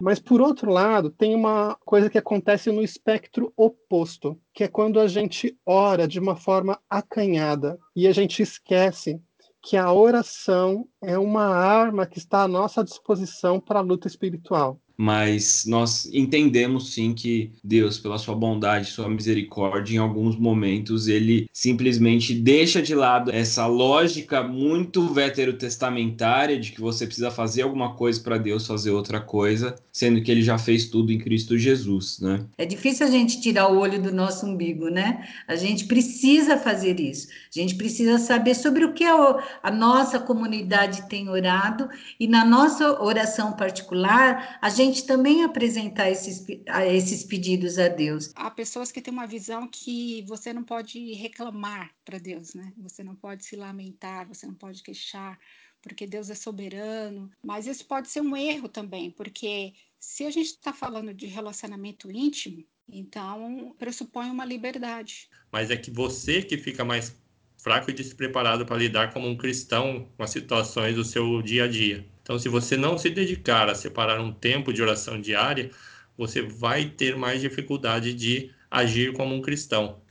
Mas, por outro lado, tem uma coisa que acontece no espectro oposto, que é quando a gente ora de uma forma acanhada e a gente esquece que a oração é uma arma que está à nossa disposição para a luta espiritual mas nós entendemos sim que Deus, pela sua bondade, sua misericórdia, em alguns momentos ele simplesmente deixa de lado essa lógica muito veterotestamentária de que você precisa fazer alguma coisa para Deus fazer outra coisa, sendo que ele já fez tudo em Cristo Jesus, né? É difícil a gente tirar o olho do nosso umbigo, né? A gente precisa fazer isso. A gente precisa saber sobre o que a, nossa comunidade tem orado e na nossa oração particular, a gente gente também apresentar esses, esses pedidos a Deus. Há pessoas que têm uma visão que você não pode reclamar para Deus, né? Você não pode se lamentar, você não pode queixar, porque Deus é soberano. Mas isso pode ser um erro também, porque se a gente está falando de relacionamento íntimo, então pressupõe uma liberdade. Mas é que você que fica mais fraco e despreparado para lidar como um cristão com as situações do seu dia a dia. Então, se você não se dedicar a separar um tempo de oração diária, você vai ter mais dificuldade de agir como um cristão.